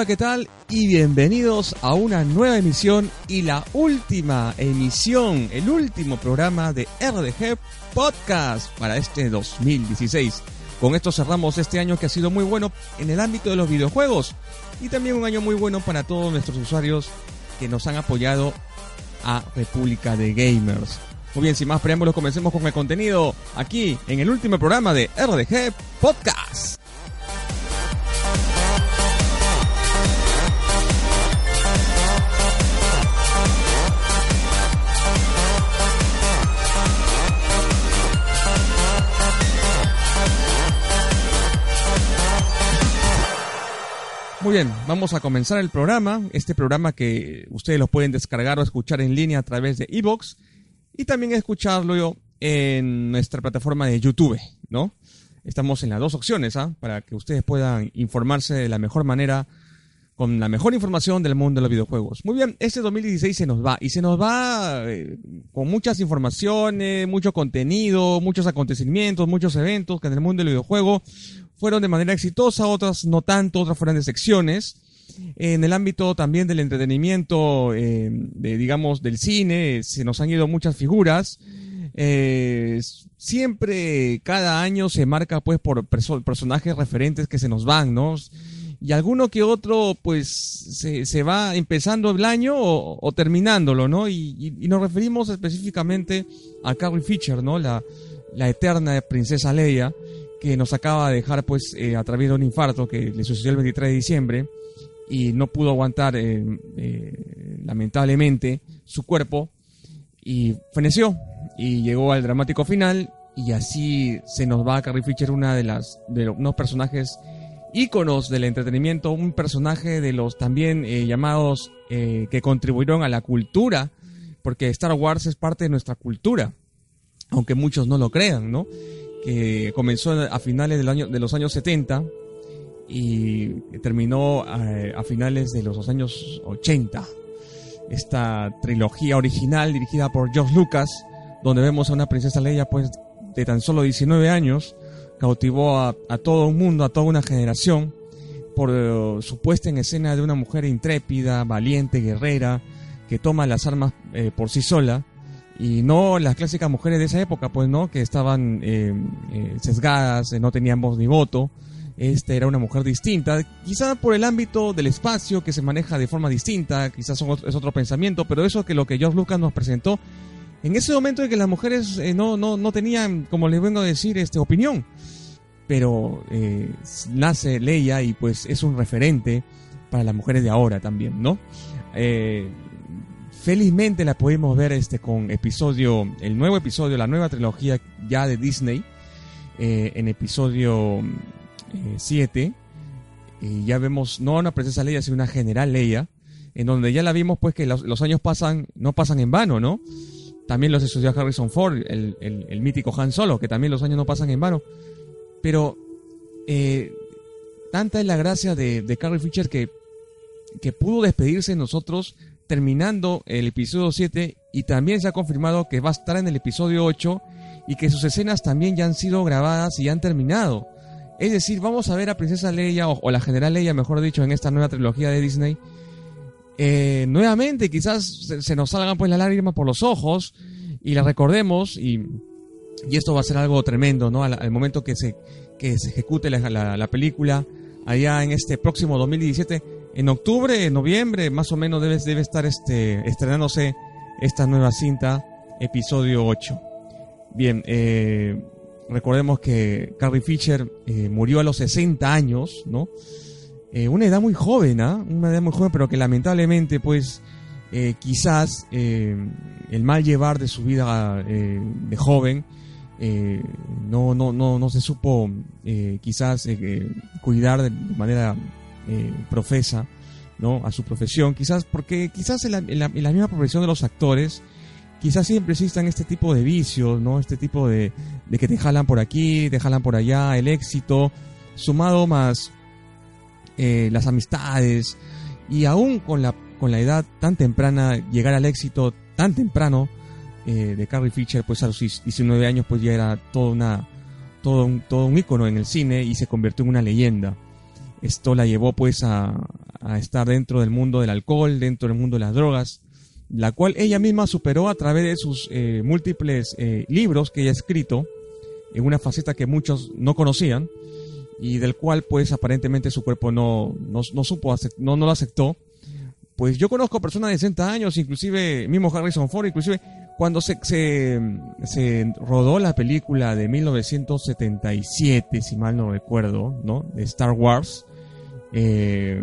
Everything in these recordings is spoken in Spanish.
Hola, ¿qué tal? Y bienvenidos a una nueva emisión y la última emisión, el último programa de RDG Podcast para este 2016. Con esto cerramos este año que ha sido muy bueno en el ámbito de los videojuegos y también un año muy bueno para todos nuestros usuarios que nos han apoyado a República de Gamers. Muy bien, sin más preámbulos, comencemos con el contenido aquí en el último programa de RDG Podcast. Muy bien, vamos a comenzar el programa. Este programa que ustedes lo pueden descargar o escuchar en línea a través de Evox y también escucharlo en nuestra plataforma de YouTube, ¿no? Estamos en las dos opciones, ¿ah? Para que ustedes puedan informarse de la mejor manera, con la mejor información del mundo de los videojuegos. Muy bien, este 2016 se nos va y se nos va eh, con muchas informaciones, mucho contenido, muchos acontecimientos, muchos eventos que en el mundo del videojuego fueron de manera exitosa, otras no tanto, otras fueron de secciones. En el ámbito también del entretenimiento, eh, de, digamos, del cine, se nos han ido muchas figuras. Eh, siempre, cada año se marca pues por personajes referentes que se nos van, ¿no? Y alguno que otro, pues, se, se va empezando el año o, terminándolo, ¿no? Y, y, nos referimos específicamente a Carrie Fisher, ¿no? La, la eterna princesa Leia que nos acaba de dejar pues eh, a través de un infarto que le sucedió el 23 de diciembre y no pudo aguantar eh, eh, lamentablemente su cuerpo y feneció y llegó al dramático final y así se nos va a Carrie Fisher una de las de unos personajes íconos del entretenimiento un personaje de los también llamados que contribuyeron a la cultura porque Star Wars es parte de nuestra cultura aunque muchos no lo crean no que comenzó a finales del año, de los años 70 y terminó eh, a, finales de los años 80. Esta trilogía original dirigida por George Lucas, donde vemos a una princesa Leia pues de tan solo 19 años, cautivó a, todo un mundo, a toda una generación, por eh, su puesta en escena de una mujer intrépida, valiente, guerrera, que toma las armas eh, por sí sola y no las clásicas mujeres de esa época, pues, ¿no? Que estaban eh, eh, sesgadas, eh, no tenían voz ni voto. Esta era una mujer distinta, quizá por el ámbito del espacio que se maneja de forma distinta, quizás es otro pensamiento, pero eso que lo que George Lucas nos presentó en ese momento de que las mujeres no, no, no tenían, como les vengo a decir, este, opinión. Pero nace Leia y pues es un referente para las mujeres de ahora también, ¿no? Felizmente la pudimos ver este con episodio, el nuevo episodio, la nueva trilogía ya de Disney, eh, en episodio 7. Eh, y ya vemos no una princesa Leia, sino una general Leia, en donde ya la vimos pues que los, años pasan, no pasan en vano, ¿no? También los estudió Harrison Ford, el, el, mítico Han Solo, que también los años no pasan en vano. Pero eh, tanta es la gracia de, de Carrie Fisher que, que pudo despedirse de nosotros terminando el episodio 7 y también se ha confirmado que va a estar en el episodio 8 y que sus escenas también ya han sido grabadas y han terminado. Es decir, vamos a ver a Princesa Leia o, la General Leia, mejor dicho, en esta nueva trilogía de Disney. Eh, nuevamente, quizás se, nos salgan pues las lágrimas por los ojos y la recordemos y, y esto va a ser algo tremendo, ¿no? Al, momento que se, que se ejecute la, la, película, allá en este próximo 2017. En octubre, noviembre, más o menos debe, debe estar este, estrenándose esta nueva cinta, episodio 8. Bien, eh, recordemos que Carrie Fisher eh, murió a los 60 años, ¿no? Eh, una edad muy joven, ¿ah? Una edad muy joven, pero que lamentablemente, pues, quizás el mal llevar de su vida de joven no, no, no, no se supo quizás cuidar de manera profesa, ¿no? A su profesión, quizás porque quizás en la, en la misma profesión de los actores, quizás siempre existan este tipo de vicios, ¿no? Este tipo de, de que te jalan por aquí, te jalan por allá, el éxito, sumado más eh, las amistades y aún con la, con la edad tan temprana, llegar al éxito tan temprano eh, de Carrie Fisher, pues a los 19 años pues ya era todo, una, todo, un, todo un ícono en el cine y se convirtió en una leyenda. Esto la llevó pues a, estar dentro del mundo del alcohol, dentro del mundo de las drogas, la cual ella misma superó a través de sus eh, múltiples eh, libros que ella ha escrito en una faceta que muchos no conocían y del cual pues aparentemente su cuerpo no, no, no supo, no, no lo aceptó. Pues yo conozco personas de 60 años, inclusive mismo Harrison Ford, inclusive cuando se, se, se rodó la película de 1977, si mal no recuerdo, ¿no? De Star Wars, eh,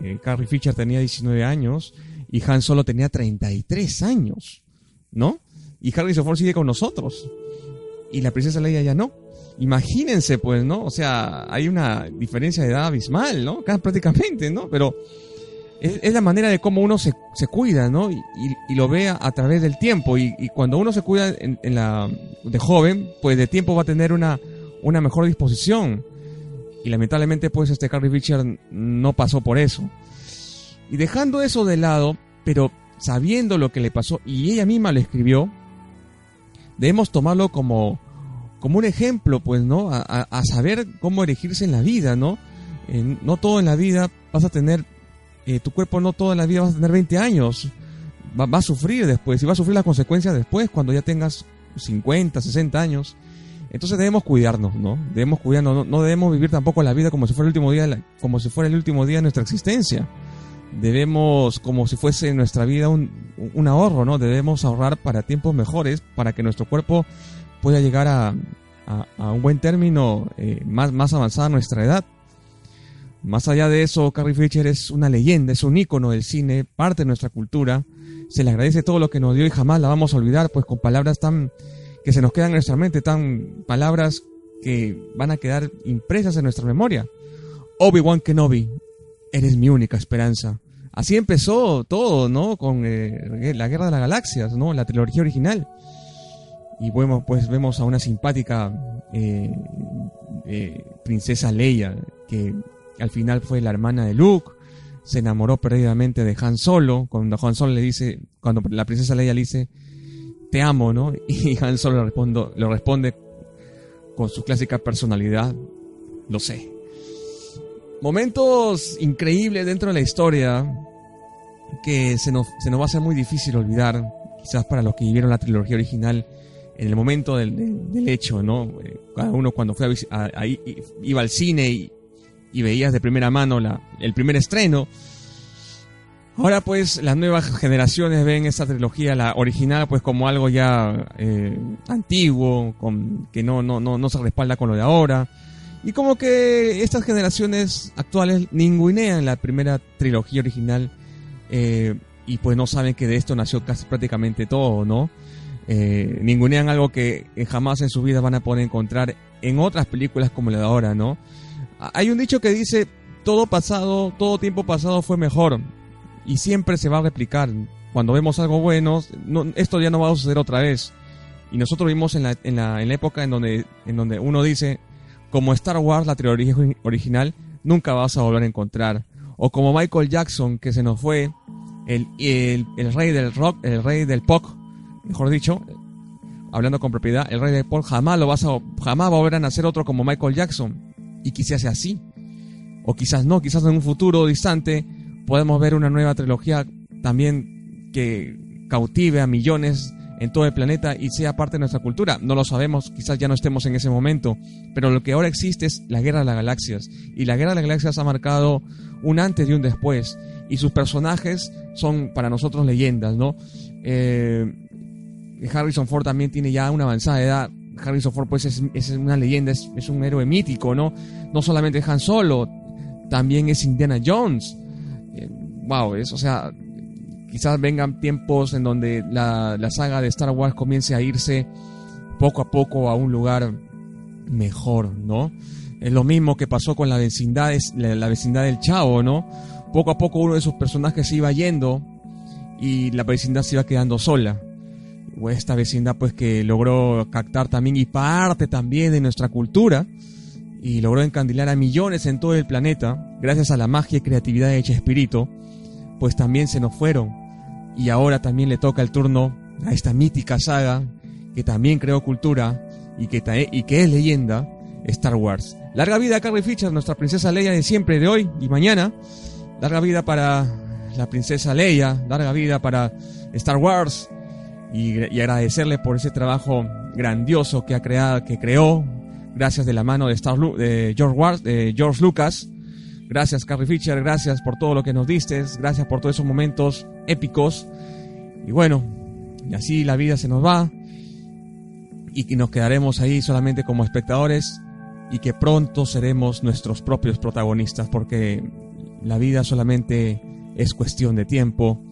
eh Carrie Fisher tenía 19 años, y Han Solo tenía 33 años, ¿no? Y Harrison Ford sigue con nosotros. Y la princesa Leia ya no. Imagínense, pues, ¿no? O sea, hay una diferencia de edad abismal, ¿no? prácticamente, ¿no? Pero es, la manera de cómo uno se, se cuida, ¿no? Y, lo ve a, través del tiempo. Y, cuando uno se cuida en, la, de joven, pues de tiempo va a tener una, una mejor disposición. Y lamentablemente, pues, este Carrie Fisher no pasó por eso. Y dejando eso de lado, pero sabiendo lo que le pasó y ella misma lo escribió, debemos tomarlo como, como un ejemplo, pues, ¿no? A, saber cómo elegirse en la vida, ¿no? no todo en la vida vas a tener, eh, tu cuerpo no toda la vida vas a tener 20 años, va, va, a sufrir después, y va a sufrir las consecuencias después, cuando ya tengas 50, 60 años. Entonces debemos cuidarnos, ¿no? Debemos cuidarnos, no, debemos vivir tampoco la vida como si fuera el último día, como si fuera el último día de nuestra existencia debemos, como si fuese nuestra vida un, ahorro, ¿no? Debemos ahorrar para tiempos mejores, para que nuestro cuerpo pueda llegar a, a, un buen término eh, más, más avanzada nuestra edad. Más allá de eso, Carrie Fisher es una leyenda, es un ícono del cine, parte de nuestra cultura. Se le agradece todo lo que nos dio y jamás la vamos a olvidar, pues con palabras tan que se nos quedan en nuestra mente, tan palabras que van a quedar impresas en nuestra memoria. Obi-Wan Kenobi, eres mi única esperanza. Así empezó todo, ¿no? Con eh, la Guerra de las Galaxias, ¿no? La trilogía original. Y bueno, pues vemos a una simpática eh, eh, princesa Leia, que al final fue la hermana de Luke, se enamoró perdidamente de Han Solo, cuando Han Solo le dice, cuando la princesa Leia le dice, te amo, ¿no? Y Han Solo le, respondo, le responde con su clásica personalidad, lo sé momentos increíbles dentro de la historia que se nos, se nos va a hacer muy difícil olvidar, quizás para los que vivieron la trilogía original en el momento del, del, hecho, ¿no? Eh, cada uno cuando fue a, iba al cine y, y, veías de primera mano la, el primer estreno. Ahora pues las nuevas generaciones ven esa trilogía, la original, pues como algo ya eh, antiguo, con, que no, no, no, no se respalda con lo de ahora. Y como que estas generaciones actuales ningunean la primera trilogía original eh, y pues no saben que de esto nació casi prácticamente todo, ¿no? Eh, ningunean algo que jamás en su vida van a poder encontrar en otras películas como la de ahora, ¿no? Hay un dicho que dice, todo pasado, todo tiempo pasado fue mejor y siempre se va a replicar. Cuando vemos algo bueno, esto ya no va a suceder otra vez. Y nosotros vimos en la, en la, en la época en donde, en donde uno dice, como Star Wars, la trilogía original, nunca vas a volver a encontrar. O como Michael Jackson, que se nos fue, el, el, rey del rock, el rey del pop, mejor dicho, hablando con propiedad, el rey del pop, jamás lo vas a, jamás va a volver a nacer otro como Michael Jackson. Y quizás sea así. O quizás no, quizás en un futuro distante podemos ver una nueva trilogía también que cautive a millones en todo el planeta y sea parte de nuestra cultura. No lo sabemos, quizás ya no estemos en ese momento, pero lo que ahora existe es la Guerra de las Galaxias. Y la Guerra de las Galaxias ha marcado un antes y un después. Y sus personajes son para nosotros leyendas, ¿no? Eh, Harrison Ford también tiene ya una avanzada edad. Harrison Ford pues es, es una leyenda, es, es, un héroe mítico, ¿no? No solamente Han Solo, también es Indiana Jones. Wow, es, o sea, quizás vengan tiempos en donde la, la, saga de Star Wars comience a irse poco a poco a un lugar mejor, ¿no? Es lo mismo que pasó con la vecindad, la, la vecindad del Chavo, ¿no? Poco a poco uno de sus personajes se iba yendo y la vecindad se iba quedando sola. O esta vecindad pues que logró captar también y parte también de nuestra cultura y logró encandilar a millones en todo el planeta gracias a la magia y creatividad de Chespirito, pues también se nos fueron y ahora también le toca el turno a esta mítica saga que también creó cultura y que, y que es leyenda, Star Wars. Larga vida a Carrie Fisher, nuestra princesa Leia de siempre, de hoy y mañana. Larga vida para la princesa Leia, larga vida para Star Wars y, y agradecerle por ese trabajo grandioso que ha creado, que creó, gracias de la mano de, Star, George, de George Lucas. Gracias Carrie Fisher, gracias por todo lo que nos diste, gracias por todos esos momentos épicos. Y bueno, y así la vida se nos va y que nos quedaremos ahí solamente como espectadores y que pronto seremos nuestros propios protagonistas porque la vida solamente es cuestión de tiempo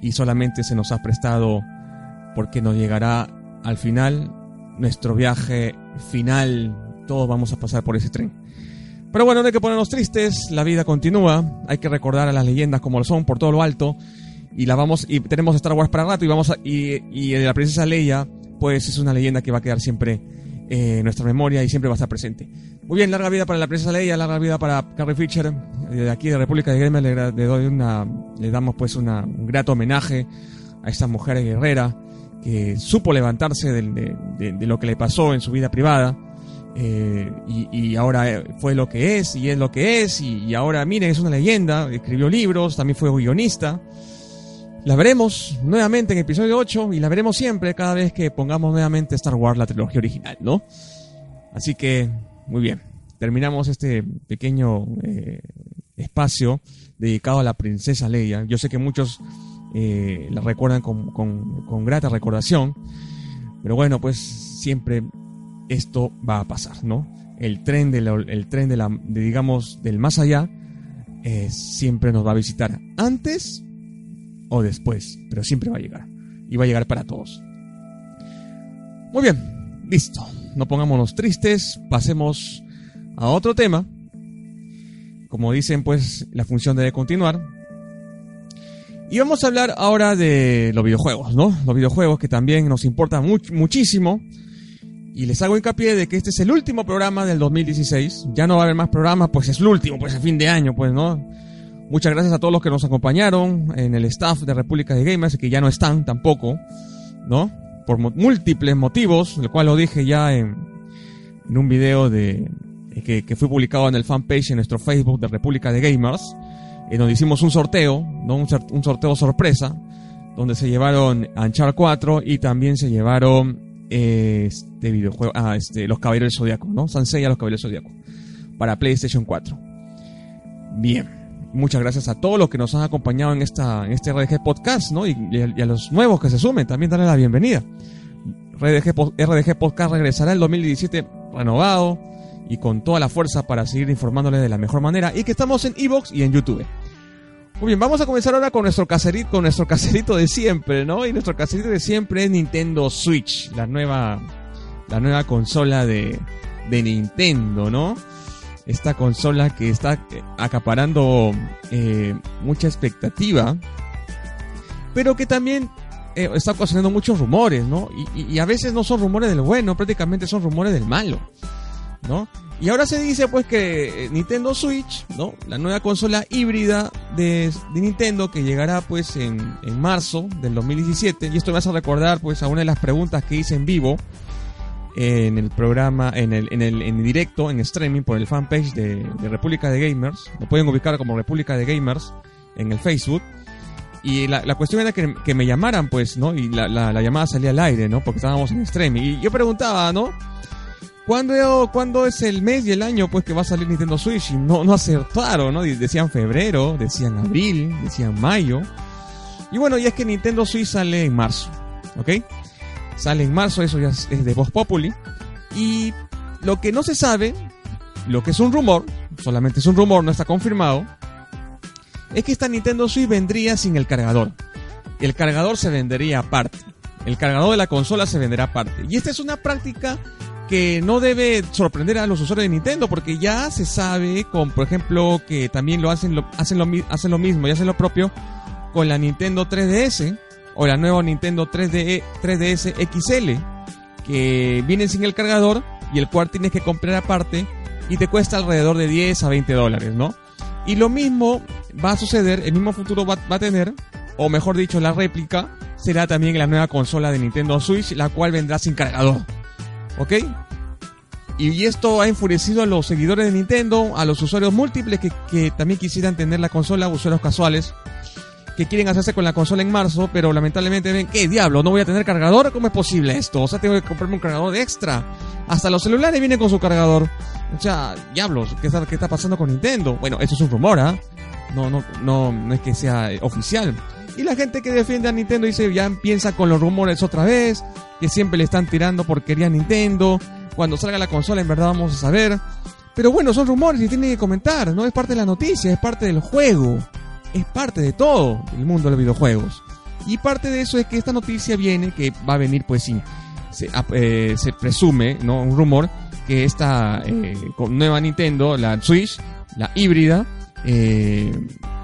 y solamente se nos ha prestado porque nos llegará al final nuestro viaje final, todos vamos a pasar por ese tren. Pero bueno, no hay que ponernos tristes, la vida continúa, hay que recordar a las leyendas como lo son por todo lo alto y la vamos y tenemos Star Wars para rato y vamos a, y, y la princesa Leia pues es una leyenda que va a quedar siempre eh, en nuestra memoria y siempre va a estar presente. Muy bien, larga vida para la princesa Leia, larga vida para Carrie Fisher. De aquí de República de Gamer le, le, doy una, le damos pues una, un grato homenaje a esta mujer guerrera que supo levantarse de, de, de, de lo que le pasó en su vida privada. Eh, y, ahora fue lo que es y es lo que es y, ahora miren es una leyenda escribió libros también fue guionista la veremos nuevamente en episodio 8 y la veremos siempre cada vez que pongamos nuevamente Star Wars, la trilogía original, ¿no? Así que, muy bien. Terminamos este pequeño eh, espacio dedicado a la princesa Leia. Yo sé que muchos eh, la recuerdan con, con, con, grata recordación, pero bueno, pues siempre esto va a pasar, ¿no? El tren de la, el tren de la, de, digamos, del más allá, eh, siempre nos va a visitar antes o después, pero siempre va a llegar. Y va a llegar para todos. Muy bien, listo. No pongámonos tristes, pasemos a otro tema. Como dicen, pues la función debe continuar. Y vamos a hablar ahora de los videojuegos, ¿no? Los videojuegos que también nos importan much muchísimo. Y les hago hincapié de que este es el último programa del 2016. Ya no va a haber más programas, pues es el último, pues a fin de año, pues, ¿no? Muchas gracias a todos los que nos acompañaron en el staff de República de Gamers, que ya no están tampoco, ¿no? Por múltiples motivos, el cual lo dije ya en, en un video de, que, que, fue publicado en el fanpage en nuestro Facebook de República de Gamers, en donde hicimos un sorteo, ¿no? Un, un sorteo sorpresa, donde se llevaron Anchar 4 y también se llevaron eh, este videojuego, ah, este, los Caballeros del Zodiaco, ¿no? Sansei los Caballeros del Zodiaco, para PlayStation 4. Bien. Muchas gracias a todos los que nos han acompañado en, esta, en este RDG Podcast, ¿no? A, y, a, los nuevos que se sumen, también darle la bienvenida. RDG, RDG Podcast regresará el 2017 renovado y con toda la fuerza para seguir informándoles de la mejor manera y que estamos en Evox y en YouTube. Muy bien, vamos a comenzar ahora con nuestro caserito, con nuestro caserito de siempre, ¿no? Y nuestro caserito de siempre es Nintendo Switch, la nueva, la nueva consola de, Nintendo, ¿no? esta consola que está acaparando eh, mucha expectativa, pero que también eh, está ocasionando muchos rumores, ¿no? Y, a veces no son rumores del bueno, prácticamente son rumores del malo, ¿no? Y ahora se dice pues que Nintendo Switch, ¿no? La nueva consola híbrida de, Nintendo que llegará pues en, en, marzo del 2017. Y esto me hace recordar pues a una de las preguntas que hice en vivo en el programa, en el, en el, en directo, en streaming, por el fanpage de, de República de Gamers. Lo pueden ubicar como República de Gamers en el Facebook. Y la, la cuestión era que, que, me llamaran, pues, ¿no? Y la, la, la, llamada salía al aire, ¿no? Porque estábamos en streaming. Y yo preguntaba, ¿no? ¿Cuándo, ¿Cuándo es el mes y el año, pues, que va a salir Nintendo Switch? No, no acertaron, ¿no? Decían febrero, decían abril, decían mayo. Y bueno, y es que Nintendo Switch sale en marzo, ¿ok? Sale en marzo, eso ya es, es de Voz Populi. Y lo que no se sabe, lo que es un rumor, solamente es un rumor, no está confirmado, es que esta Nintendo Switch vendría sin el cargador. El cargador se vendería aparte. El cargador de la consola se venderá aparte. Y esta es una práctica que no debe sorprender a los usuarios de Nintendo porque ya se sabe con, por ejemplo, que también lo hacen lo, hacen lo, hacen lo mismo y hacen lo propio con la Nintendo 3DS o la nueva Nintendo 3D, 3DS XL que vienen sin el cargador y el cual tienes que comprar aparte y te cuesta alrededor de 10 a 20 dólares, ¿no? Y lo mismo va a suceder, el mismo futuro va, va, a tener, o mejor dicho, la réplica será también la nueva consola de Nintendo Switch, la cual vendrá sin cargador. ¿Ok? Y esto ha enfurecido a los seguidores de Nintendo, a los usuarios múltiples que, que también quisieran tener la consola, usuarios casuales, que quieren hacerse con la consola en marzo, pero lamentablemente ven, ¿qué diablo? ¿No voy a tener cargador? ¿Cómo es posible esto? O sea, tengo que comprarme un cargador extra. Hasta los celulares vienen con su cargador. O sea, diablos, ¿qué está, qué está pasando con Nintendo? Bueno, eso es un rumor, ¿ah? No, no, no, no es que sea oficial. Y la gente que defiende a Nintendo dice, ya empieza con los rumores otra vez, que siempre le están tirando porquería a Nintendo. Cuando salga la consola, en verdad vamos a saber. Pero bueno, son rumores y tienen que comentar, no es parte de la noticia, es parte del juego. Es parte de todo el mundo de los videojuegos. Y parte de eso es que esta noticia viene, que va a venir pues sí, se, eh, se presume, ¿no? Un rumor, que esta eh, nueva Nintendo, la Switch, la híbrida, eh,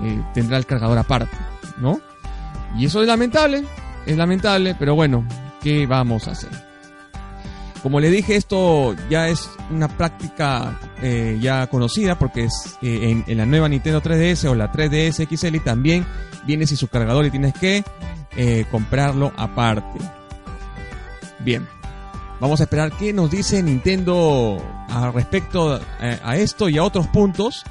eh, tendrá el cargador aparte, ¿no? Y eso es lamentable, es lamentable, pero bueno, ¿qué vamos a hacer? Como le dije, esto ya es una práctica eh, ya conocida porque es en, en, la nueva Nintendo 3DS o la 3DS XL también viene sin su cargador y tienes que comprarlo aparte. Bien, vamos a esperar qué nos dice Nintendo al respecto a esto y a otros puntos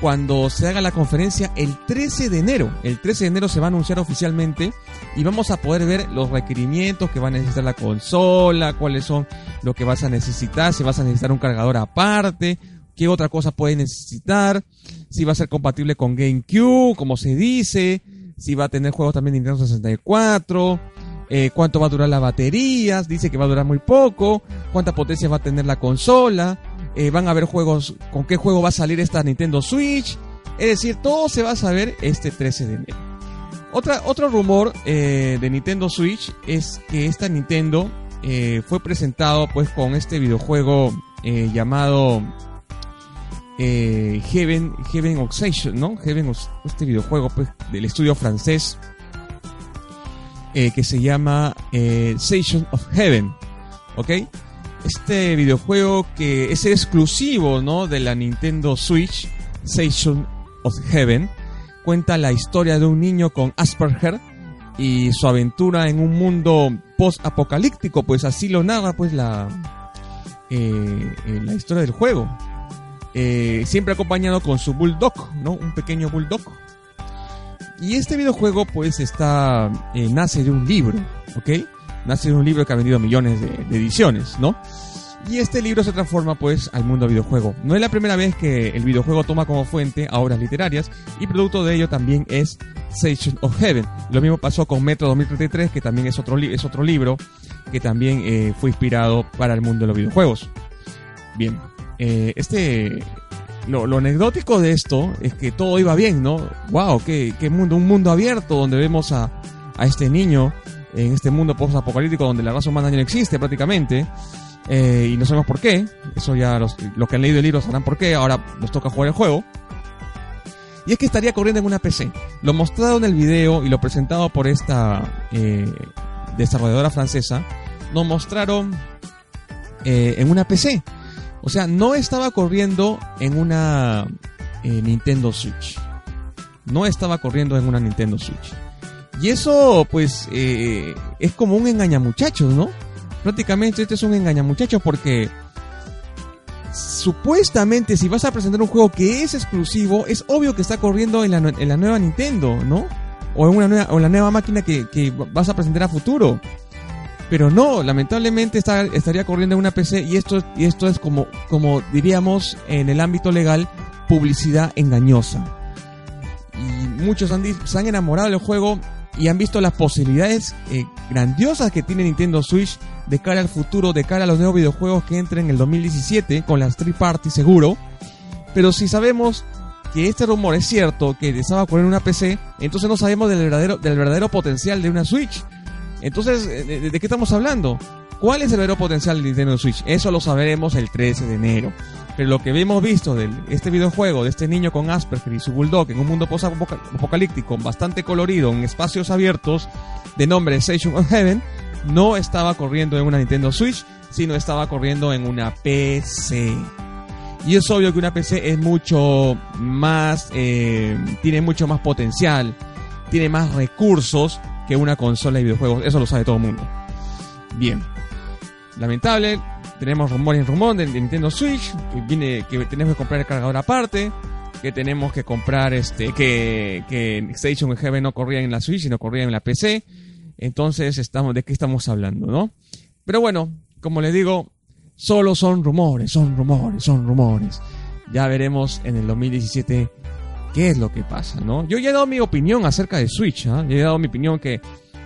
cuando se haga la conferencia el 13 de enero. El 13 de enero se va a anunciar oficialmente y vamos a poder ver los requerimientos que va a necesitar la consola, cuáles son lo que vas a necesitar, si vas a necesitar un cargador aparte, qué otra cosa puedes necesitar, si va a ser compatible con GameCube, como se dice, si va a tener juegos también de Nintendo 64. Eh, cuánto va a durar la batería, dice que va a durar muy poco, cuánta potencia va a tener la consola, eh, van a ver juegos, con qué juego va a salir esta Nintendo Switch. Es decir, todo se va a saber este 13 de enero. Otra, otro rumor eh, de Nintendo Switch es que esta Nintendo eh, fue presentado pues con este videojuego llamado Heaven, Heaven Oxation, ¿no? Heaven, este videojuego pues del estudio francés que se llama Station of Heaven, ¿ok? Este videojuego que es exclusivo, ¿no? De la Nintendo Switch, Station of Heaven, cuenta la historia de un niño con Asperger y su aventura en un mundo post-apocalíptico, pues así lo narra, pues la eh, eh, la historia del juego. Eh, siempre acompañado con su bulldog, ¿no? Un pequeño bulldog. Y este videojuego, pues, está nace de un libro, ¿ok? Nace de un libro que ha vendido millones de, ediciones, ¿no? Y este libro se transforma pues al mundo videojuego. No es la primera vez que el videojuego toma como fuente a obras literarias y producto de ello también es Station of Heaven. Lo mismo pasó con Metro 2033 que también es otro, es otro libro que también eh, fue inspirado para el mundo de los videojuegos. Bien, eh, este... Lo, lo, anecdótico de esto es que todo iba bien, ¿no? ¡Wow! ¡Qué, qué mundo! Un mundo abierto donde vemos a, a este niño en este mundo post-apocalíptico donde la raza humana ya no existe prácticamente. Eh, y no sabemos por qué. Eso ya los, que han leído el libro sabrán por qué. Ahora nos toca jugar el juego. Y es que estaría corriendo en una PC. Lo mostrado en el video y lo presentado por esta eh, desarrolladora francesa, nos mostraron eh, en una PC. O sea, no estaba corriendo en una Nintendo Switch. No estaba corriendo en una Nintendo Switch. Y eso, pues, eh, es como un engañamuchachos, ¿no? Prácticamente este es un engañamuchachos porque supuestamente si vas a presentar un juego que es exclusivo, es obvio que está corriendo en la, en la nueva Nintendo, ¿no? o en una nueva, o la nueva máquina que, que vas a presentar a futuro. Pero no, lamentablemente estaría corriendo en una PC y esto, y esto es como, como diríamos en el ámbito legal, publicidad engañosa. Y muchos han, se han enamorado del juego y han visto las posibilidades eh, grandiosas que tiene Nintendo Switch de cara al futuro, de cara a los nuevos videojuegos que entren en el 2017 con las 3 party seguro. Pero si sabemos que este rumor es cierto, que estaba corriendo en una PC, entonces no sabemos del verdadero, del verdadero potencial de una Switch. Entonces, ¿de, qué estamos hablando? ¿Cuál es el verdadero potencial de Nintendo Switch? Eso lo sabremos el 13 de enero. Pero lo que hemos visto de este videojuego, de este niño con Asperger y su Bulldog en un mundo post-apocalíptico bastante colorido, en espacios abiertos, de nombre Station of Heaven, no estaba corriendo en una Nintendo Switch, sino estaba corriendo en una PC. Y es obvio que una PC es mucho más, eh, tiene mucho más potencial, tiene más recursos que una consola de videojuegos. Eso lo sabe todo el mundo. Bien. Lamentable. Tenemos rumores en rumor de Nintendo Switch. Que viene, que tenemos que comprar el cargador aparte. Que tenemos que comprar este. Que, que Station Heaven no corría en la Switch, sino corría en la PC. Entonces, estamos, ¿de qué estamos hablando, no? Pero bueno, como les digo, solo son rumores, son rumores, son rumores. Ya veremos en el 2017 qué es lo que pasa, ¿no? Yo ya he dado mi opinión acerca de Switch, ¿ah? Yo he dado mi opinión que,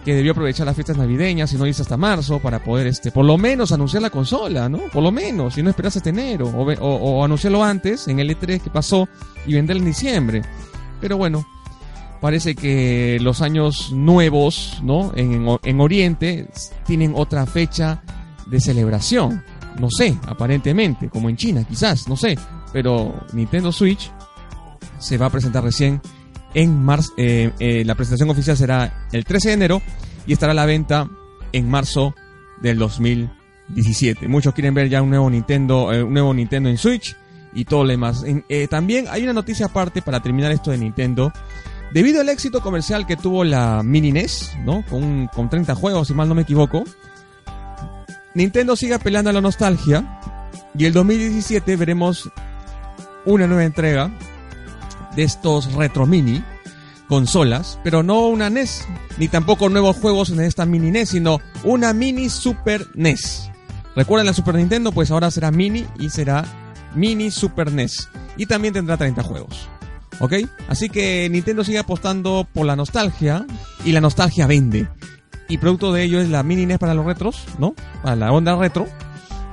que debió aprovechar las fiestas navideñas y no irse hasta marzo para poder, este, por lo menos anunciar la consola, ¿no? Por lo menos, si no esperas hasta enero, o, anunciarlo antes, en el E3 que pasó, y venderlo en diciembre. Pero bueno, parece que los años nuevos, ¿no? En, en Oriente tienen otra fecha de celebración. No sé, aparentemente, como en China, quizás, no sé. Pero Nintendo Switch se va a presentar recién en marzo. Eh, eh, la presentación oficial será el 13 de enero y estará a la venta en marzo del 2017. Muchos quieren ver ya un nuevo Nintendo, eh, un nuevo Nintendo en Switch y todo lo demás. también hay una noticia aparte para terminar esto de Nintendo. Debido al éxito comercial que tuvo la Mini NES, ¿no? Con, con 30 juegos, si mal no me equivoco, Nintendo sigue apelando a la nostalgia y el 2017 veremos una nueva entrega de estos retro mini consolas, pero no una NES, ni tampoco nuevos juegos en esta mini NES, sino una mini Super NES. ¿Recuerdan la Super Nintendo? Pues ahora será mini y será mini Super NES. Y también tendrá 30 juegos. ¿Ok? Así que Nintendo sigue apostando por la nostalgia y la nostalgia vende. Y producto de ello es la mini NES para los retros, ¿no? Para la onda retro.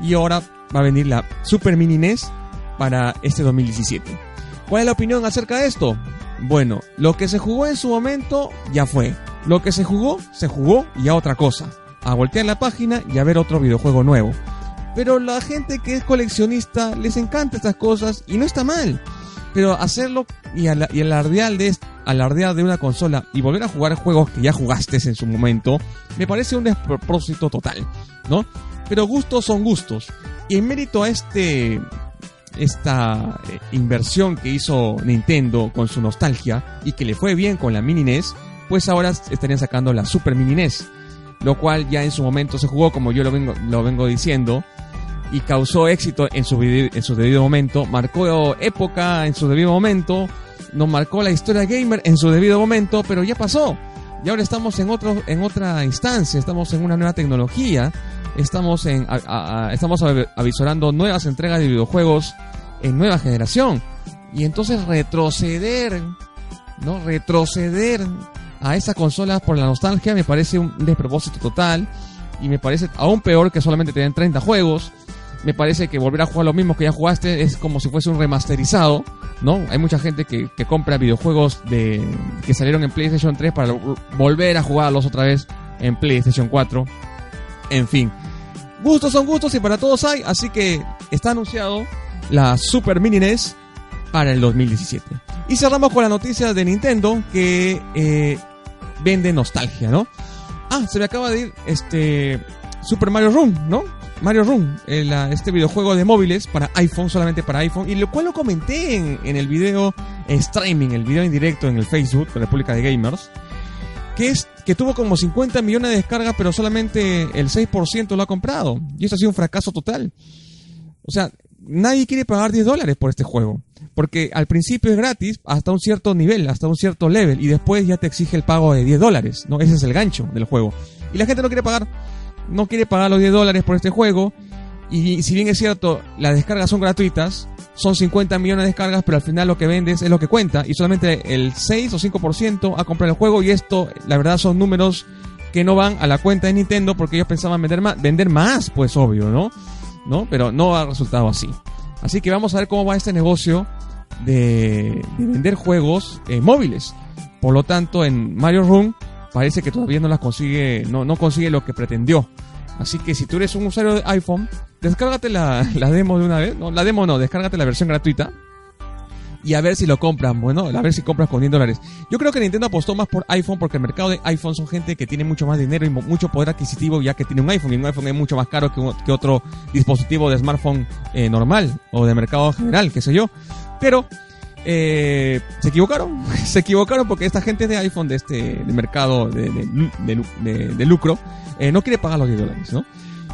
Y ahora va a venir la Super Mini NES para este 2017. ¿Cuál es la opinión acerca de esto? Bueno, lo que se jugó en su momento ya fue. Lo que se jugó, se jugó y a otra cosa. A voltear la página y a ver otro videojuego nuevo. Pero la gente que es coleccionista les encanta estas cosas y no está mal. Pero hacerlo y, alardear, de, alardear de una consola y volver a jugar juegos que ya jugaste en su momento, me parece un despropósito total, ¿no? Pero gustos son gustos. Y en mérito a este esta eh, inversión que hizo Nintendo con su nostalgia y que le fue bien con la Mini NES, pues ahora estarían sacando la Super Mini NES, lo cual ya en su momento se jugó, como yo lo vengo, lo vengo diciendo, y causó éxito en su, en su debido momento, marcó época en su debido momento, nos marcó la historia gamer en su debido momento, pero ya pasó. Y ahora estamos en, otro, en otra instancia, estamos en una nueva tecnología estamos, en, estamos avisorando nuevas entregas de videojuegos en nueva generación. Y entonces retroceder, ¿no? Retroceder a esa consola por la nostalgia me parece un despropósito total. Y me parece aún peor que solamente tener 30 juegos. Me parece que volver a jugar lo mismo que ya jugaste es como si fuese un remasterizado, ¿no? Hay mucha gente que, que compra videojuegos de que salieron en PlayStation 3 para volver a jugarlos otra vez en PlayStation 4. En fin, gustos son gustos y para todos hay, así que está anunciado la Super Mini NES para el 2017. Y cerramos con la noticia de Nintendo que eh, vende nostalgia, ¿no? Ah, se me acaba de ir este Super Mario Run, ¿no? Mario Run, este videojuego de móviles para iPhone, solamente para iPhone, y lo cual lo comenté en, en el video streaming, el video en directo en el Facebook de República de Gamers que, es, que tuvo como 50 millones de descargas, pero solamente el 6% lo ha comprado. Y esto ha sido un fracaso total. O sea, nadie quiere pagar 10 dólares por este juego. Porque al principio es gratis hasta un cierto nivel, hasta un cierto level, y después ya te exige el pago de 10 dólares, ¿no? Ese es el gancho del juego. Y la gente no quiere pagar, no quiere pagar los 10 dólares por este juego, y si bien es cierto, las descargas son gratuitas, son 50 millones de descargas, pero al final lo que vendes es lo que cuenta, y solamente el 6 o 5% ha comprado el juego, y esto, la verdad, son números que no van a la cuenta de Nintendo porque ellos pensaban vender más, vender más pues obvio, ¿no? ¿No? Pero no ha resultado así. Así que vamos a ver cómo va este negocio de, vender juegos eh, móviles. Por lo tanto, en Mario Room parece que todavía no las consigue, no, no consigue lo que pretendió. Así que si tú eres un usuario de iPhone, descárgate la, la demo de una vez. No, la demo no, descárgate la versión gratuita y a ver si lo compran. Bueno, a ver si compras con 10 dólares. Yo creo que Nintendo apostó más por iPhone porque el mercado de iPhone son gente que tiene mucho más dinero y mucho poder adquisitivo ya que tiene un iPhone y un iPhone es mucho más caro que, otro dispositivo de smartphone eh, normal o de mercado general, qué sé yo. Pero eh, se equivocaron, se equivocaron porque esta gente de iPhone de este mercado de, de, lucro eh, no quiere pagar los 10 dólares, ¿no?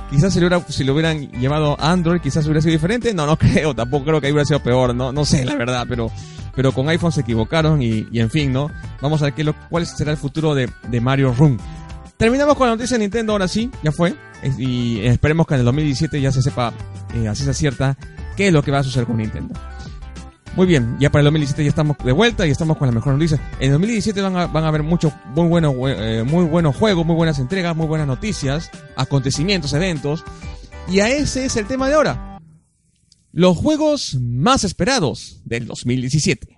Quizás si lo, si lo hubieran llevado a Android, quizás hubiera sido diferente. No, no creo, tampoco creo que hubiera sido peor, no, no sé la verdad, pero, pero con iPhone se equivocaron y, y en fin, ¿no? Vamos a ver qué lo, cuál será el futuro de, de Mario Room. Terminamos con la noticia de Nintendo, ahora sí, ya fue. Y esperemos que en el 2017 ya se sepa, eh, así se acierta, qué es lo que va a suceder con Nintendo. Muy bien, ya para el 2017 ya estamos de vuelta y estamos con la mejor noticia. En el 2017 van a, van a haber muchos muy buenos, eh, muy buenos juegos, muy buenas entregas, muy buenas noticias, acontecimientos, eventos. Y a ese es el tema de ahora. Los juegos más esperados del 2017.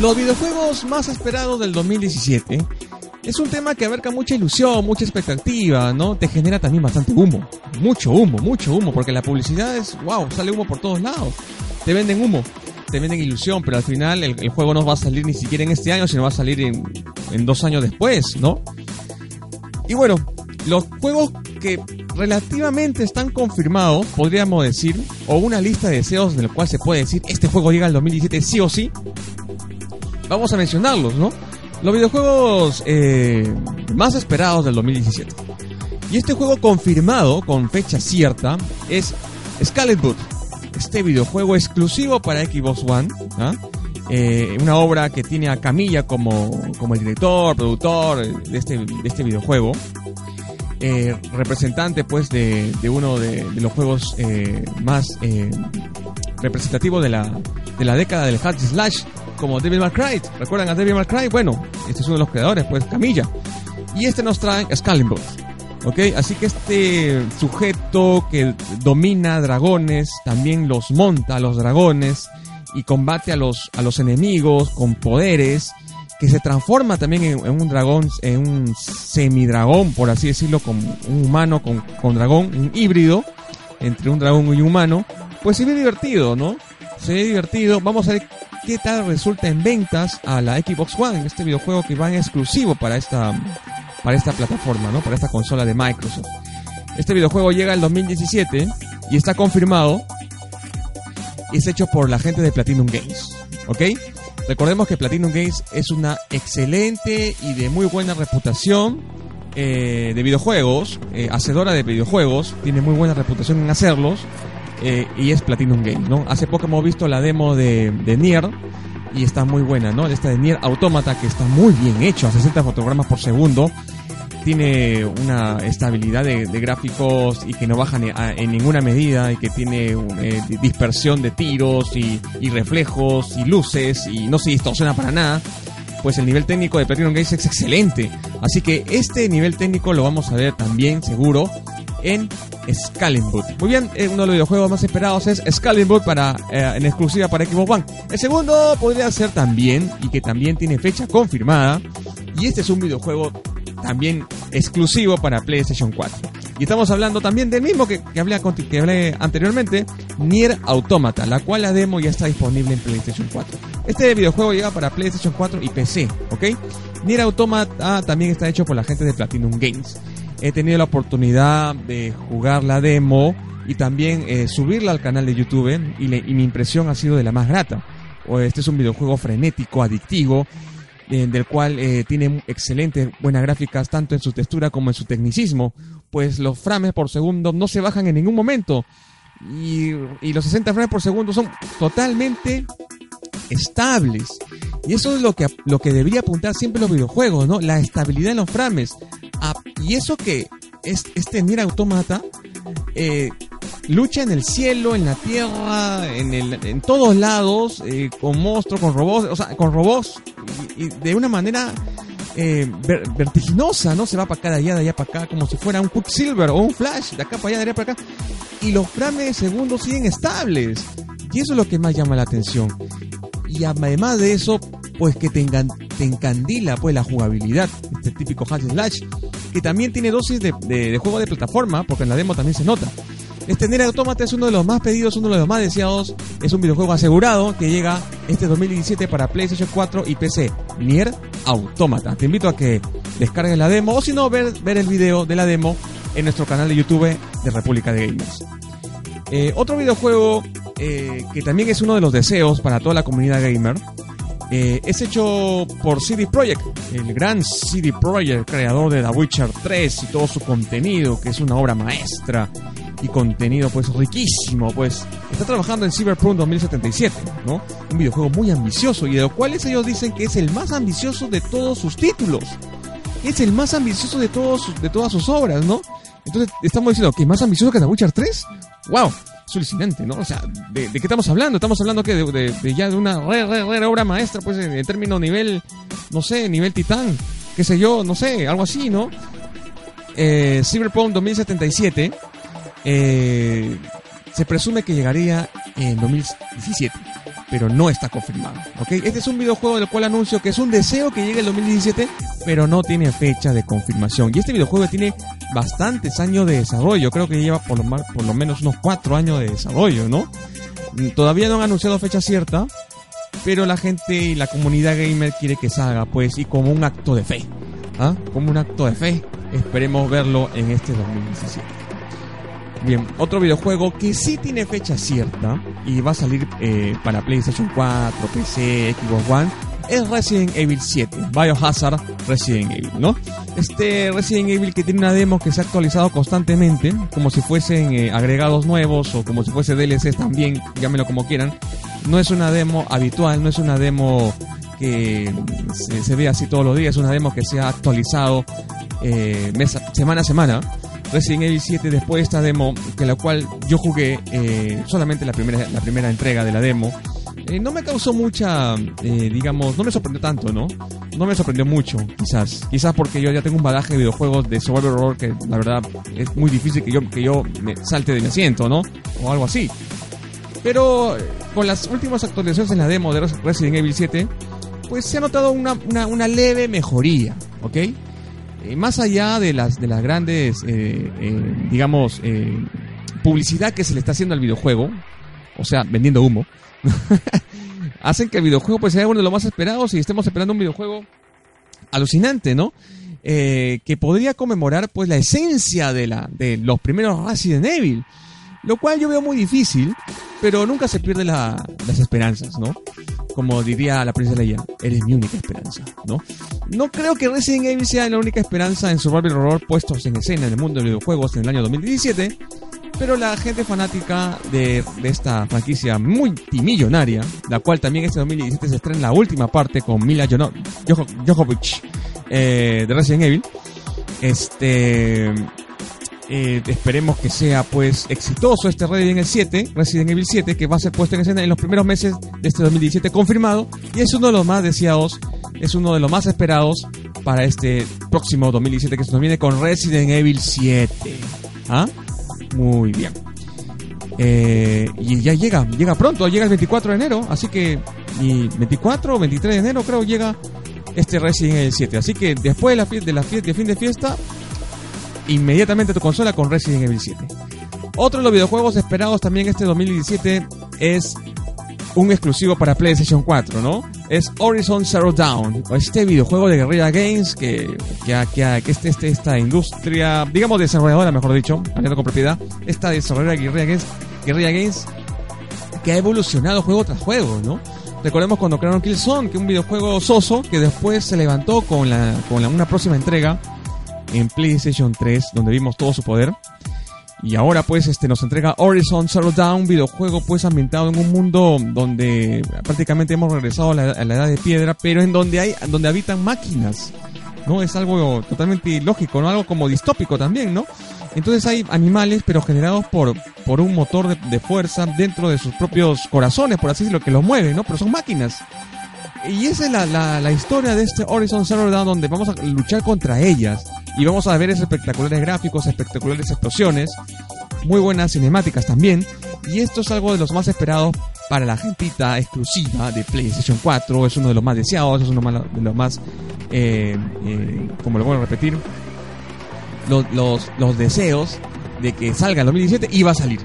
Los videojuegos más esperados del 2017 es un tema que abarca mucha ilusión, mucha expectativa, ¿no? Te genera también bastante humo. Mucho humo, mucho humo, porque la publicidad es, wow, sale humo por todos lados. Te venden humo, te venden ilusión, pero al final el, juego no va a salir ni siquiera en este año, sino va a salir en, en dos años después, ¿no? Y bueno, los juegos que relativamente están confirmados, podríamos decir, o una lista de deseos en la cual se puede decir, este juego llega al 2017 sí o sí, vamos a mencionarlos, ¿no? Los videojuegos eh, más esperados del 2017. Y este juego confirmado con fecha cierta es Scarlet Este videojuego exclusivo para Xbox One. ¿ah? Eh, una obra que tiene a Camilla como, como el director, productor de este, de este videojuego. Eh, representante pues de, de uno de, los juegos más representativos de la, de la década del hack slash como Devil May Cry. ¿Recuerdan a Devil May Cry? Bueno, este es uno de los creadores, pues Camilla. Y este nos trae Excalibur. ¿Ok? Así que este sujeto que domina dragones, también los monta a los dragones y combate a los, a los enemigos con poderes, que se transforma también en, un dragón, en un semidragón, por así decirlo, con un humano con, con dragón, un híbrido entre un dragón y un humano, pues se ve divertido, ¿no? Se ve divertido. Vamos a ver qué tal resulta en ventas a la Xbox One, este videojuego que va en exclusivo para esta, para esta plataforma, ¿no? Para esta consola de Microsoft. Este videojuego llega el 2017 y está confirmado y es hecho por la gente de Platinum Games, ¿ok? Recordemos que Platinum Games es una excelente y de muy buena reputación eh, de videojuegos, eh, hacedora de videojuegos, tiene muy buena reputación en hacerlos eh, y es Platinum Games, ¿no? Hace poco hemos visto la demo de, de Nier y está muy buena, ¿no? Esta de Nier Automata que está muy bien hecho, a 60 fotogramas por segundo. Tiene una estabilidad de, gráficos y que no baja en ninguna medida y que tiene eh, dispersión de tiros y, y, reflejos y luces y no se distorsiona para nada. Pues el nivel técnico de Platinum Games es excelente. Así que este nivel técnico lo vamos a ver también seguro en Scalimboot. Muy bien, eh, uno de los videojuegos más esperados es Scalimboot para, eh, en exclusiva para Xbox One. El segundo podría ser también, y que también tiene fecha confirmada, y este es un videojuego también exclusivo para PlayStation 4. Y estamos hablando también del mismo que, que, hablé, que hablé anteriormente, Nier Automata, la cual la demo ya está disponible en PlayStation 4. Este videojuego llega para PlayStation 4 y PC, ¿ok? Nier Automata también está hecho por la gente de Platinum Games. He tenido la oportunidad de jugar la demo y también eh, subirla al canal de YouTube y, mi impresión ha sido de la más grata. Este es un videojuego frenético, adictivo, eh, del cual eh, tiene excelentes, buenas gráficas tanto en su textura como en su tecnicismo, pues los frames por segundo no se bajan en ningún momento y los 60 frames por segundo son totalmente estables. Y eso es lo que, lo que debería apuntar siempre los videojuegos, ¿no? La estabilidad en los frames. Ah, y eso que es, este Nier Automata eh, lucha en el cielo, en la tierra, en, el, en todos lados, eh, con monstruos, con robots, o sea, con robots, de una manera eh, vertiginosa, ¿no? Se va para acá, de allá, de allá para acá, como si fuera un Quicksilver o un Flash, de acá para allá, de allá para acá. Y los frames de segundo siguen estables. Y eso es lo que más llama la atención. Y además de eso, pues que te, encandila pues la jugabilidad, este típico hack slash, que también tiene dosis de, juego de plataforma, porque en la demo también se nota. Este Nier Automata es uno de los más pedidos, uno de los más deseados. Es un videojuego asegurado que llega este 2017 para PlayStation 4 y PC. Nier Automata. Te invito a que descargues la demo o si no, ver, ver el video de la demo en nuestro canal de YouTube de República de Gamers. Eh, otro videojuego eh, que también es uno de los deseos para toda la comunidad gamer eh, es hecho por CD Projekt, el gran CD Projekt, creador de The Witcher 3 y todo su contenido, que es una obra maestra y contenido pues riquísimo, pues está trabajando en Cyberpunk 2077, ¿no? Un videojuego muy ambicioso y de lo cual ellos dicen que es el más ambicioso de todos sus títulos. Es el más ambicioso de todos de todas sus obras, ¿no? Entonces estamos diciendo que es más ambicioso que The Witcher 3. ¡Wow! Es alucinante, ¿no? O sea, ¿de, qué estamos hablando? Estamos hablando que de, ya de una re, re, re obra maestra, pues en, términos nivel, no sé, nivel titán, qué sé yo, no sé, algo así, ¿no? Eh, Cyberpunk 2077 eh, se presume que llegaría en 2017, pero no está confirmado. ¿ok? Este es un videojuego del cual anuncio que es un deseo que llegue en 2017, pero no tiene fecha de confirmación. Y este videojuego tiene bastantes años de desarrollo, creo que lleva por lo, por lo menos unos 4 años de desarrollo, ¿no? Todavía no han anunciado fecha cierta, pero la gente y la comunidad gamer quiere que salga, pues, y como un acto de fe. ¿ah? Como un acto de fe, esperemos verlo en este 2017. Bien, otro videojuego que sí tiene fecha cierta y va a salir eh, para PlayStation 4, PC, Xbox One es Resident Evil 7, Biohazard Resident Evil, ¿no? Este Resident Evil que tiene una demo que se ha actualizado constantemente, como si fuesen eh, agregados nuevos o como si fuese DLCs también, llámenlo como quieran. No es una demo habitual, no es una demo que se, se ve así todos los días, es una demo que se ha actualizado eh, semana a semana. Resident Evil 7 después de esta demo, que la cual yo jugué eh, solamente la primera, la primera entrega de la demo, eh, no me causó mucha, eh, digamos, no me sorprendió tanto, ¿no? No me sorprendió mucho, quizás. Quizás porque yo ya tengo un badaje de videojuegos de survival horror que la verdad es muy difícil que yo, que yo me salte de mi asiento, ¿no? O algo así. Pero con las últimas actualizaciones en la demo de Resident Evil 7, pues se ha notado una, una, una leve mejoría, ¿ok? Eh, más allá de las, de las grandes, eh, eh, digamos, publicidad que se le está haciendo al videojuego, o sea, vendiendo humo, hacen que el videojuego pues sea uno de los más esperados y estemos esperando un videojuego alucinante, ¿no? que podría conmemorar pues la esencia de, la, de los primeros Resident Evil. Lo cual yo veo muy difícil, pero nunca se pierde las esperanzas, ¿no? Como diría la princesa Leia, eres mi única esperanza, ¿no? No creo que Resident Evil sea la única esperanza en Survival Horror puestos en escena en el mundo de los videojuegos en el año 2017, pero la gente fanática de, esta franquicia multimillonaria, la cual también este 2017 se estrena la última parte con Mila Jovovich eh, de Resident Evil, este eh, esperemos que sea pues exitoso este Resident Evil 7, Resident Evil 7, que va a ser puesto en escena en los primeros meses de este 2017 confirmado y es uno de los más deseados, es uno de los más esperados para este próximo 2017 que se nos viene con Resident Evil 7. ¿Ah? Muy bien. Eh, y ya llega, llega pronto, llega el 24 de enero, así que y 24 o 23 de enero creo llega este Resident Evil 7. Así que después de la, de la fiesta, de fin de fiesta, inmediatamente tu consola con Resident Evil 7. Otro de los videojuegos esperados también este 2017 es un exclusivo para PlayStation 4, ¿no? es Horizon Zero Dawn, este videojuego de Guerrilla Games que, que, que, que este, este, esta industria, digamos desarrolladora, mejor dicho, hablando con propiedad, esta desarrolladora Guerrilla Games, Guerrilla Games que ha evolucionado juego tras juego, ¿no? Recordemos cuando crearon Killzone, que un videojuego soso que después se levantó con, la, con la, una próxima entrega en PlayStation 3, donde vimos todo su poder. Y ahora pues este nos entrega Horizon Zero Dawn, un videojuego pues ambientado en un mundo donde prácticamente hemos regresado a la, a la, edad de piedra, pero en donde hay donde habitan máquinas. ¿No? Es algo totalmente ilógico, ¿no? Algo como distópico también, ¿no? Entonces hay animales, pero generados por, por un motor de, de fuerza dentro de sus propios corazones, por así decirlo, que los mueve, ¿no? Pero son máquinas. Y esa es la, la, historia de este Horizon Zero Dawn donde vamos a luchar contra ellas. Y vamos a ver esos espectaculares gráficos, espectaculares explosiones, muy buenas cinemáticas también. Y esto es algo de los más esperados para la gentita exclusiva de PlayStation 4. Es uno de los más deseados, es uno de los más, eh, eh, como lo voy a repetir, los, los, deseos de que salga en 2017 y va a salir.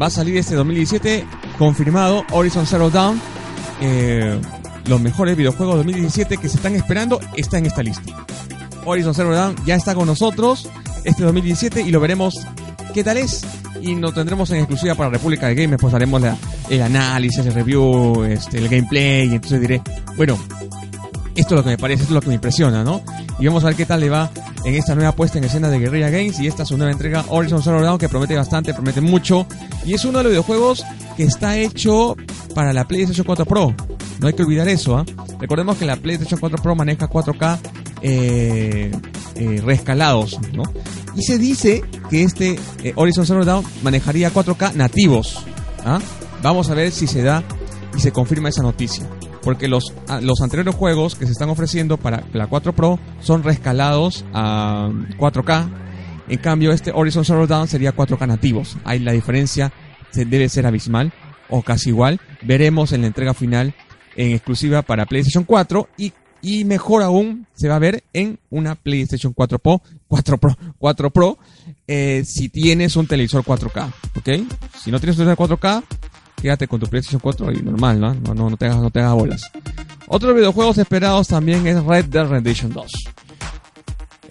Va a salir este 2017 confirmado Horizon Zero Dawn. Eh, los mejores videojuegos 2017 que se están esperando está en esta lista. Horizon Zero Dawn ya está con nosotros este 2017 y lo veremos qué tal es. Y lo tendremos en exclusiva para República de Games. Pues haremos la, el análisis, el review, este, el gameplay. Y entonces diré, bueno, esto es lo que me parece, esto es lo que me impresiona, ¿no? Y vamos a ver qué tal le va en esta nueva puesta en escena de Guerrilla Games. Y esta es su nueva entrega, Horizon Zero Dawn, que promete bastante, promete mucho. Y es uno de los videojuegos que está hecho para la PlayStation 4 Pro. No hay que olvidar eso, ¿eh? Recordemos que la PlayStation 4 Pro maneja 4K eh, eh, reescalados, ¿no? Y se dice que este eh, Horizon Zero Dawn manejaría 4K nativos. ¿ah? Vamos a ver si se da y se confirma esa noticia. Porque los, los anteriores juegos que se están ofreciendo para la 4 Pro son reescalados a 4K. En cambio, este Horizon Zero Dawn sería 4K nativos. Ahí la diferencia debe ser abismal o casi igual. Veremos en la entrega final en exclusiva para PlayStation 4 y, y mejor aún se va a ver en una PlayStation 4 Pro, 4 Pro, 4 Pro eh, si tienes un televisor 4K, ¿ok? Si no tienes un televisor 4K, quédate con tu PlayStation 4 y normal, ¿no? No, no, no, te, hagas, no te bolas. Otros videojuegos esperados también es Red Dead Redemption 2.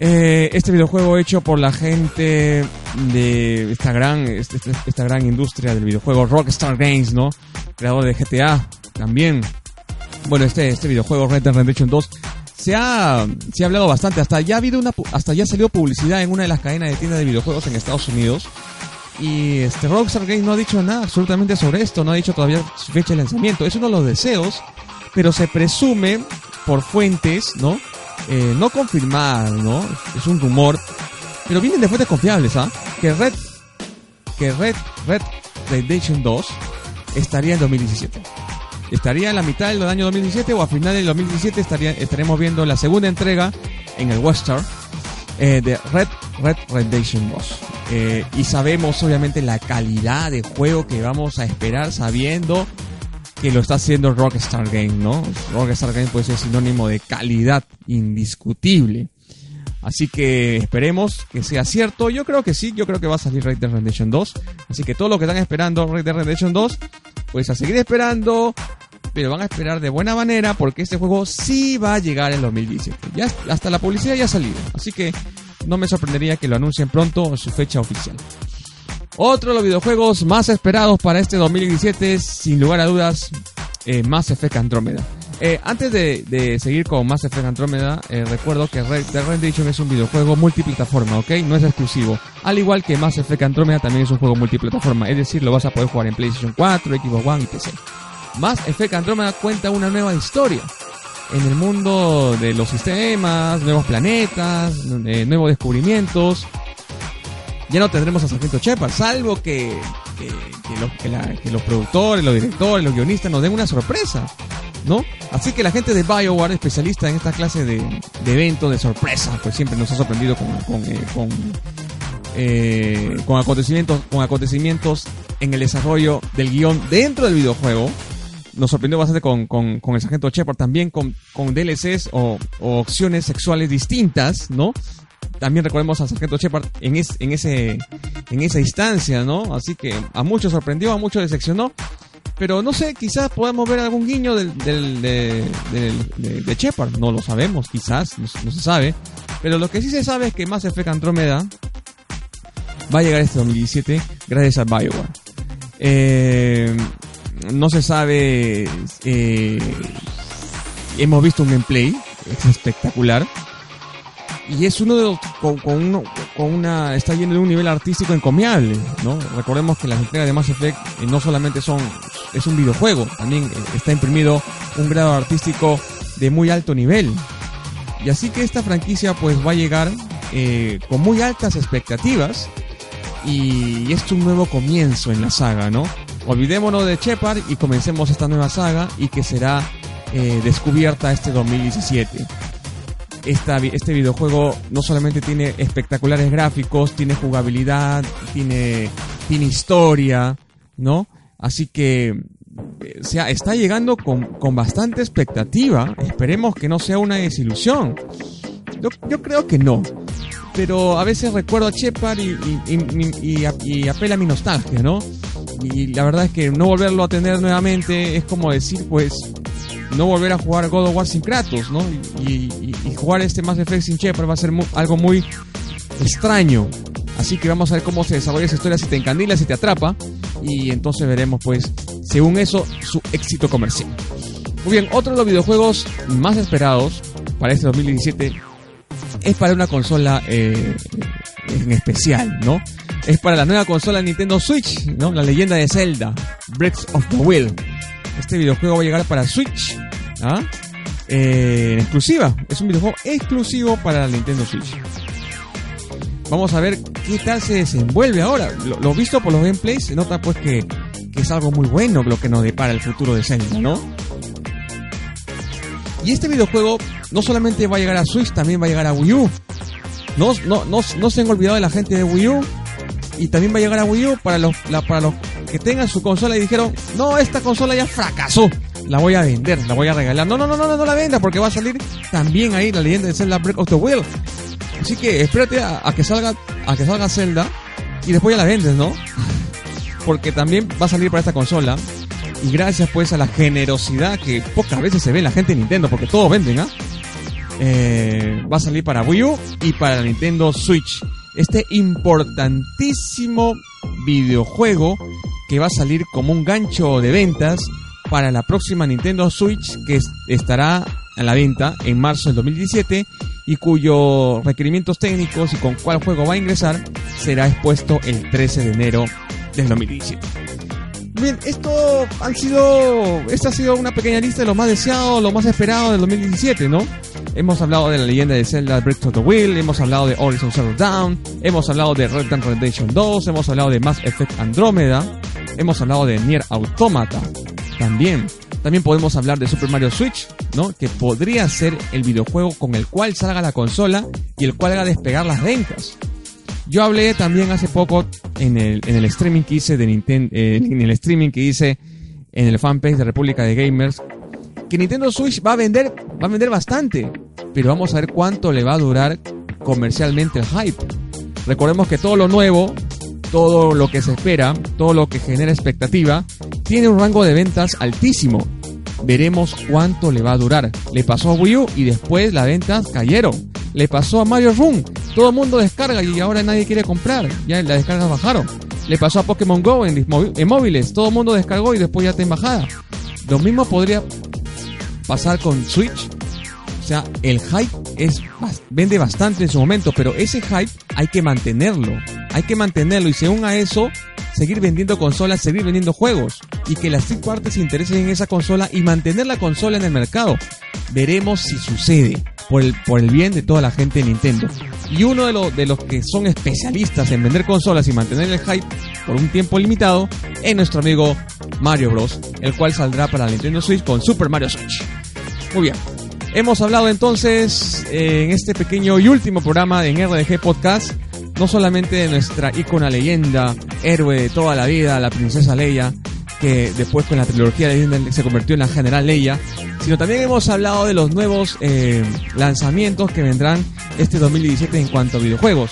Eh, este videojuego hecho por la gente de esta gran, esta, esta gran industria del videojuego Rockstar Games, ¿no? Creador de GTA también. Bueno, este, este videojuego Red Dead Redemption 2 se ha, se ha hablado bastante. Hasta ya ha habido una, hasta ya salió publicidad en una de las cadenas de tiendas de videojuegos en Estados Unidos. Y este Rockstar Games no ha dicho nada absolutamente sobre esto, no ha dicho todavía su fecha de lanzamiento. Es uno de los deseos, pero se presume por fuentes, ¿no? Eh, no confirmar, ¿no? Es un rumor, pero vienen de fuentes confiables, ¿ah? Que Red, que Red, Red Redemption 2 estaría en 2017 estaría en la mitad del año 2017 o a final del 2017 estaría, estaremos viendo la segunda entrega en el Western eh, de Red Red Redemption 2. Eh, y sabemos obviamente la calidad de juego que vamos a esperar sabiendo que lo está haciendo Rockstar Game, ¿no? Rockstar Game puede ser sinónimo de calidad indiscutible. Así que esperemos que sea cierto. Yo creo que sí, yo creo que va a salir Red Dead Redemption 2. Así que todos los que están esperando Red Dead Redemption 2, pues a seguir esperando. Pero van a esperar de buena manera porque este juego sí va a llegar en 2017. Ya, hasta la publicidad ya ha salido. Así que no me sorprendería que lo anuncien pronto en su fecha oficial. Otro de los videojuegos más esperados para este 2017 es, sin lugar a dudas, eh, Mass Effect Andromeda. Eh, antes de, de, seguir con Mass Effect Andromeda, eh, recuerdo que Red Dead Redemption es un videojuego multiplataforma, ¿ok? No es exclusivo. Al igual que Mass Effect Andromeda también es un juego multiplataforma, es decir, lo vas a poder jugar en PlayStation 4, Xbox One y PC. Mass Effect Andromeda cuenta una nueva historia en el mundo de los sistemas, nuevos planetas, eh, nuevos descubrimientos. Ya no tendremos a Sargento Shepard, salvo que, que, los, que, los productores, los directores, los guionistas nos den una sorpresa. ¿no? Así que la gente de BioWare, especialista en esta clase de, de eventos de sorpresa, pues siempre nos ha sorprendido con, con, eh, eh, con, acontecimientos, con acontecimientos en el desarrollo del guion dentro del videojuego. Nos sorprendió bastante con, con, el sargento Shepard, también con, con DLCs o, opciones sexuales distintas, ¿no? También recordemos al sargento Shepard en, es, en, ese, en esa instancia, ¿no? Así que a muchos sorprendió, a muchos decepcionó. Pero no sé, quizás podamos ver algún guiño del, del, de, de, Shepard. No lo sabemos, quizás, no, se sabe. Pero lo que sí se sabe es que Mass Effect Andromeda va a llegar este 2017 gracias a Bioware. Eh, no se sabe. Eh, hemos visto un gameplay, es espectacular. Y es uno de los con, con, con una está yendo de un nivel artístico encomiable no recordemos que las entregas de Mass Effect eh, no solamente son es un videojuego también eh, está imprimido un grado artístico de muy alto nivel. Y así que esta franquicia pues va a llegar eh, con muy altas expectativas y es un nuevo comienzo en la saga no olvidémonos de Shepard y comencemos esta nueva saga y que será descubierta este 2017 este videojuego no solamente tiene espectaculares gráficos, tiene jugabilidad, tiene, tiene historia, ¿no? Así que o sea, está llegando con, con, bastante expectativa. Esperemos que no sea una desilusión. Yo, yo creo que no. Pero a veces recuerdo a Shepard y, y, y, apela a mi nostalgia, ¿no? Y la verdad es que no volverlo a tener nuevamente es como decir, pues, no volver a jugar God of War sin Kratos, ¿no? Y, jugar este Mass Effect sin Shepard va a ser algo muy extraño. Así que vamos a ver cómo se desarrolla esa historia, si te encandila, si te atrapa. Y entonces veremos, pues, según eso, su éxito comercial. Muy bien, otro de los videojuegos más esperados para este 2017 es para una consola eh, en especial, ¿no? Es para la nueva consola Nintendo Switch, ¿no? La leyenda de Zelda, Breath of the Wild. Este videojuego va a llegar para Switch. ¿ah? Eh, exclusiva. Es un videojuego exclusivo para la Nintendo Switch. Vamos a ver qué tal se desenvuelve ahora. Lo, visto por los gameplays se nota pues que, es algo muy bueno lo que nos depara el futuro de Zelda, ¿no? Y este videojuego no solamente va a llegar a Switch, también va a llegar a Wii U. No, no, no, no se han olvidado de la gente de Wii U. Y también va a llegar a Wii U para los, para los que tengan su consola y dijeron, no, esta consola ya fracasó, la voy a vender, la voy a regalar. No, no, no, no, no la venda porque va a salir también ahí la leyenda de Zelda Break of the Wild. Así que espérate a, que salga a que salga Zelda y después ya la vendes, ¿no? Porque también va a salir para esta consola. Y gracias pues a la generosidad que pocas veces se ve en la gente de Nintendo, porque todos venden, ¿ah? Eh, va a salir para Wii U y para Nintendo Switch. Este importantísimo videojuego que va a salir como un gancho de ventas para la próxima Nintendo Switch que estará a la venta en marzo del 2017 y cuyos requerimientos técnicos y con cuál juego va a ingresar será expuesto el 13 de enero del 2017. Bien, esto han sido, esta ha sido una pequeña lista de lo más deseado, lo más esperado del 2017, ¿no? Hemos hablado de la leyenda de Zelda Breath of the Wild, hemos hablado de Horizon Zero Dawn, hemos hablado de Red Dead Redemption 2, hemos hablado de Mass Effect Andromeda, hemos hablado de Nier Automata también. También podemos hablar de Super Mario Switch, ¿no? Que podría ser el videojuego con el cual salga la consola y el cual haga despegar las ventas. Yo hablé también hace poco en el, en el streaming que hice de Nintendo, eh, en el streaming que hice en el fanpage de República de Gamers, que Nintendo Switch va a vender, va a vender bastante, pero vamos a ver cuánto le va a durar comercialmente el hype. Recordemos que todo lo nuevo, todo lo que se espera, todo lo que genera expectativa, tiene un rango de ventas altísimo. Veremos cuánto le va a durar. Le pasó a Wii U y después las ventas cayeron. Le pasó a Mario Run. Todo el mundo descarga y ahora nadie quiere comprar. Ya las descargas bajaron. Le pasó a Pokémon Go en, móviles. Todo el mundo descargó y después ya está en bajada. Lo mismo podría pasar con Switch. O sea, el hype es vende bastante en su momento, pero ese hype hay que mantenerlo. Hay que mantenerlo y según a eso seguir vendiendo consolas, seguir vendiendo juegos y que las third parties se interesen en esa consola y mantener la consola en el mercado. Veremos si sucede por el, por el bien de toda la gente de Nintendo. Y uno de, los de los que son especialistas en vender consolas y mantener el hype por un tiempo limitado es nuestro amigo Mario Bros, el cual saldrá para la Nintendo Switch con Super Mario Switch. Muy bien. Hemos hablado entonces eh, en este pequeño y último programa en RDG Podcast no solamente de nuestra ícona leyenda, héroe de toda la vida, la princesa Leia, que después con la trilogía Disney se convirtió en la general Leia, sino también hemos hablado de los nuevos eh, lanzamientos que vendrán este 2017 en cuanto a videojuegos.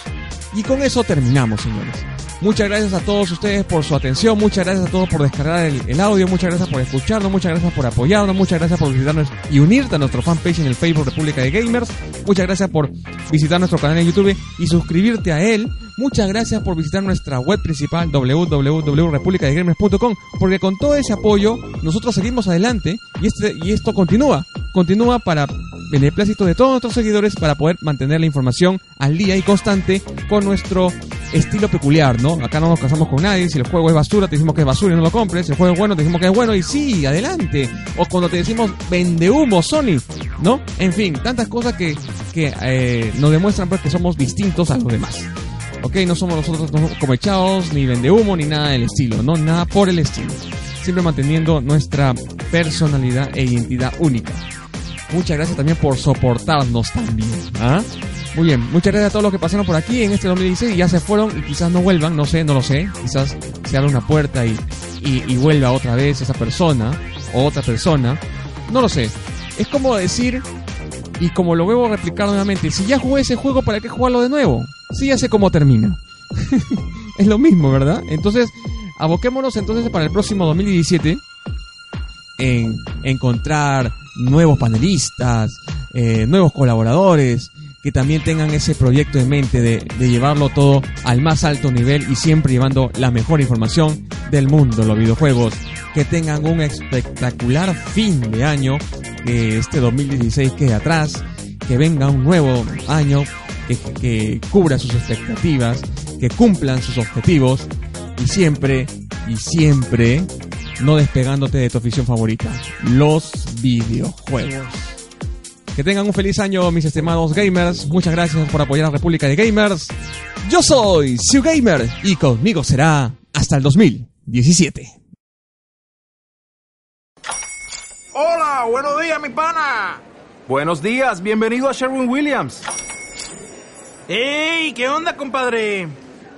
Y con eso terminamos, señores. Muchas gracias a todos ustedes por su atención, muchas gracias a todos por descargar el, audio, muchas gracias por escucharnos, muchas gracias por apoyarnos, muchas gracias por visitarnos y unirte a nuestro fanpage en el Facebook República de Gamers, muchas gracias por visitar nuestro canal en YouTube y suscribirte a él, muchas gracias por visitar nuestra web principal www.republicadegamers.com porque con todo ese apoyo nosotros seguimos adelante y, este, y esto continúa, continúa para beneplácito de todos nuestros seguidores para poder mantener la información al día y constante con nuestro estilo peculiar, ¿no? Acá no nos casamos con nadie, si el juego es basura te decimos que es basura y no lo compres, si el juego es bueno te decimos que es bueno y sí, adelante. O cuando te decimos vende humo, Sony, ¿no? En fin, tantas cosas que, que eh, nos demuestran pues que somos distintos a los demás. Ok, no somos nosotros no como echados, ni vende humo, ni nada del estilo, no, nada por el estilo. Siempre manteniendo nuestra personalidad e identidad única. Muchas gracias también por soportarnos también. ¿ah? Muy bien, muchas gracias a todos los que pasaron por aquí en este 2016 y ya se fueron y quizás no vuelvan, no sé, no lo sé. Quizás se abra una puerta y, y, vuelva otra vez esa persona o otra persona. No lo sé. Es como decir, y como lo vuelvo a replicar nuevamente, si ya jugué ese juego, ¿para qué jugarlo de nuevo? Si ya sé cómo termina. es lo mismo, ¿verdad? Entonces, aboquémonos entonces para el próximo 2017 en encontrar nuevos panelistas, eh, nuevos colaboradores, que también tengan ese proyecto en mente de, llevarlo todo al más alto nivel y siempre llevando la mejor información del mundo de los videojuegos. Que tengan un espectacular fin de año, que este 2016 quede atrás, que venga un nuevo año que, que cubra sus expectativas, que cumplan sus objetivos y siempre, y siempre no despegándote de tu afición favorita, los videojuegos. Que tengan un feliz año, mis estimados gamers. Muchas gracias por apoyar a República de Gamers. Yo soy Siu Gamer y conmigo será hasta el 2017. Hola, buenos días, mi pana. Buenos días, bienvenido a Sherwin Williams. ¡Ey! ¿Qué onda, compadre?